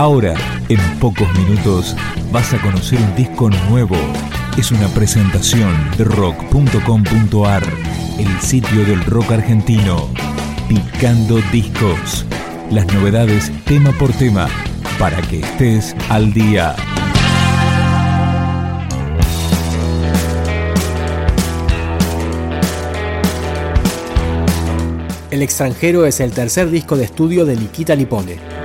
Ahora, en pocos minutos, vas a conocer un disco nuevo. Es una presentación de rock.com.ar, el sitio del rock argentino. Picando discos. Las novedades tema por tema, para que estés al día. El extranjero es el tercer disco de estudio de Nikita Lipone.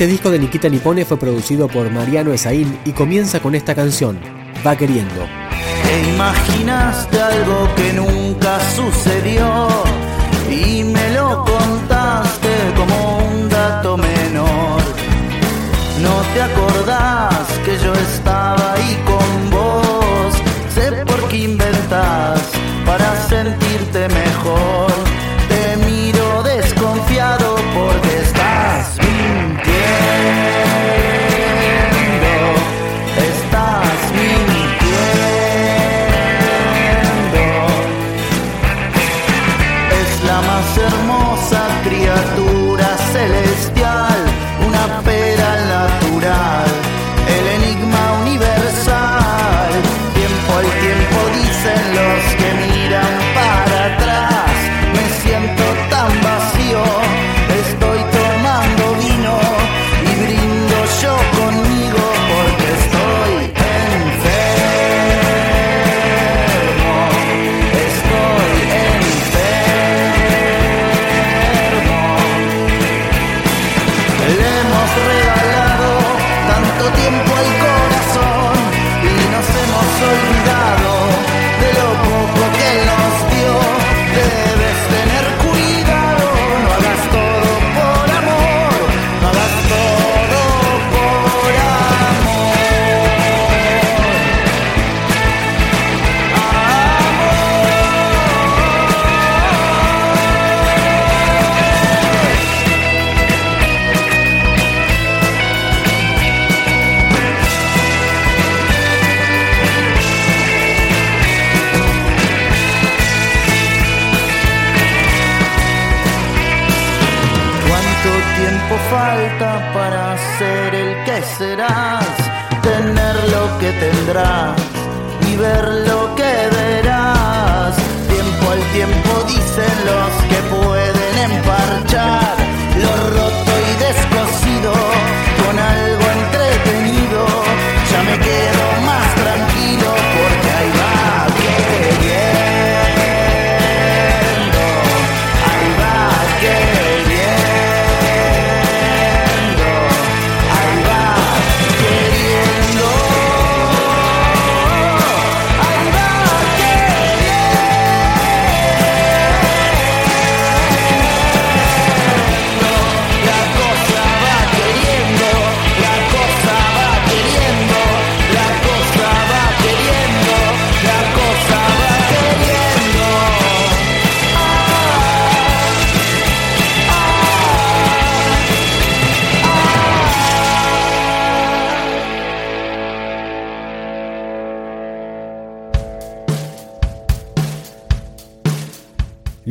Este disco de Nikita Nipone fue producido por Mariano Esaín y comienza con esta canción, Va queriendo. ¿Te imaginaste algo que nunca sucedió? Y me lo contaste como un dato menor. No te acordás serás, tener lo que tendrás y ver lo que verás. Tiempo al tiempo dicen los que pueden emparchar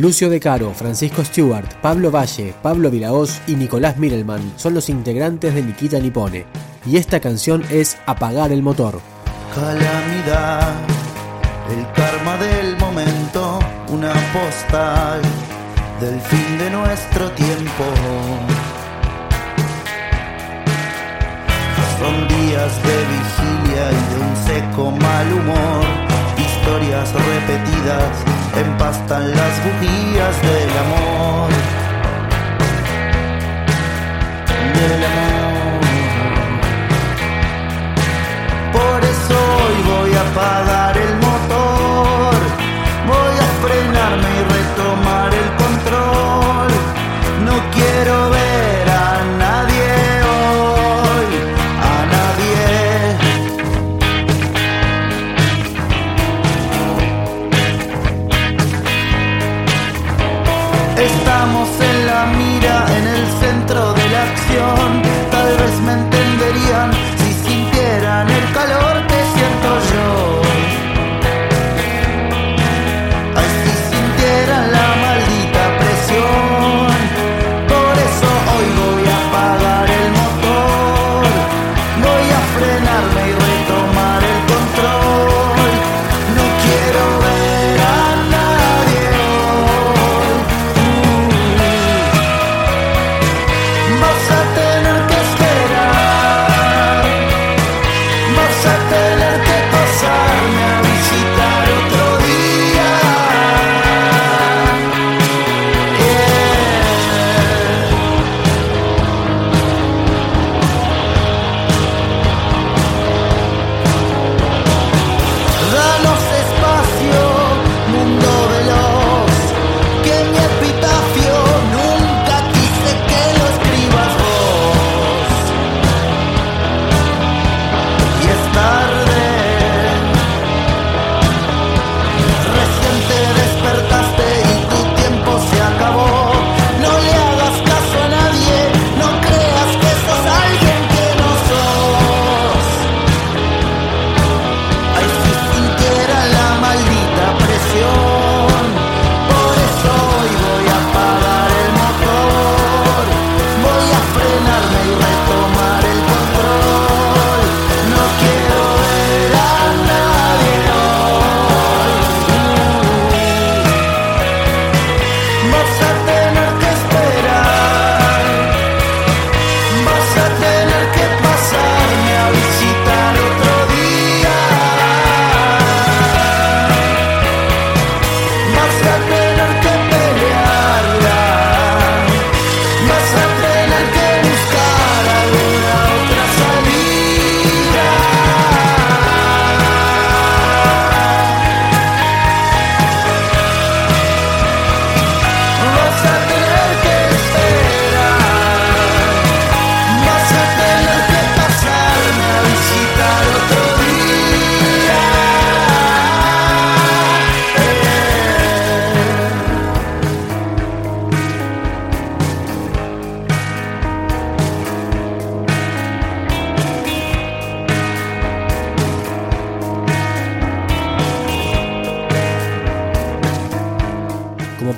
Lucio De Caro, Francisco Stewart, Pablo Valle, Pablo Vilahoz y Nicolás Mirelman son los integrantes de Nikita Nipone. Y esta canción es Apagar el motor. Calamidad, el karma del momento, una postal del fin de nuestro tiempo. Son días de vigilia y de un seco mal humor, historias repetidas empastan las bujías del amor. Del amor. En la mira, en el centro de la acción. Mozart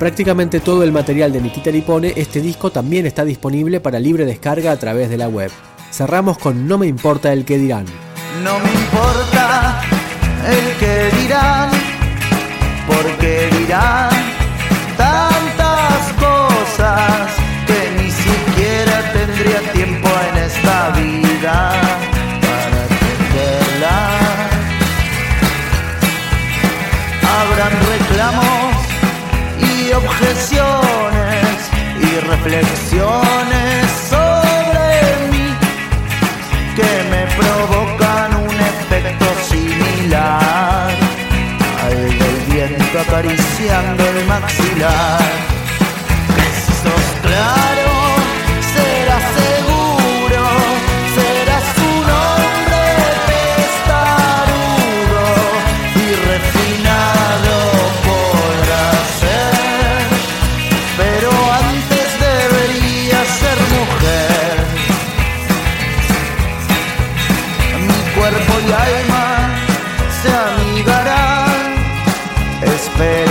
prácticamente todo el material de Nikita Lipone, este disco también está disponible para libre descarga a través de la web. Cerramos con No me importa el que dirán. No me importa el que dirán, porque dirán. reflexiones sobre mí que me provocan un efecto similar al del viento acariciando el maxilar. ver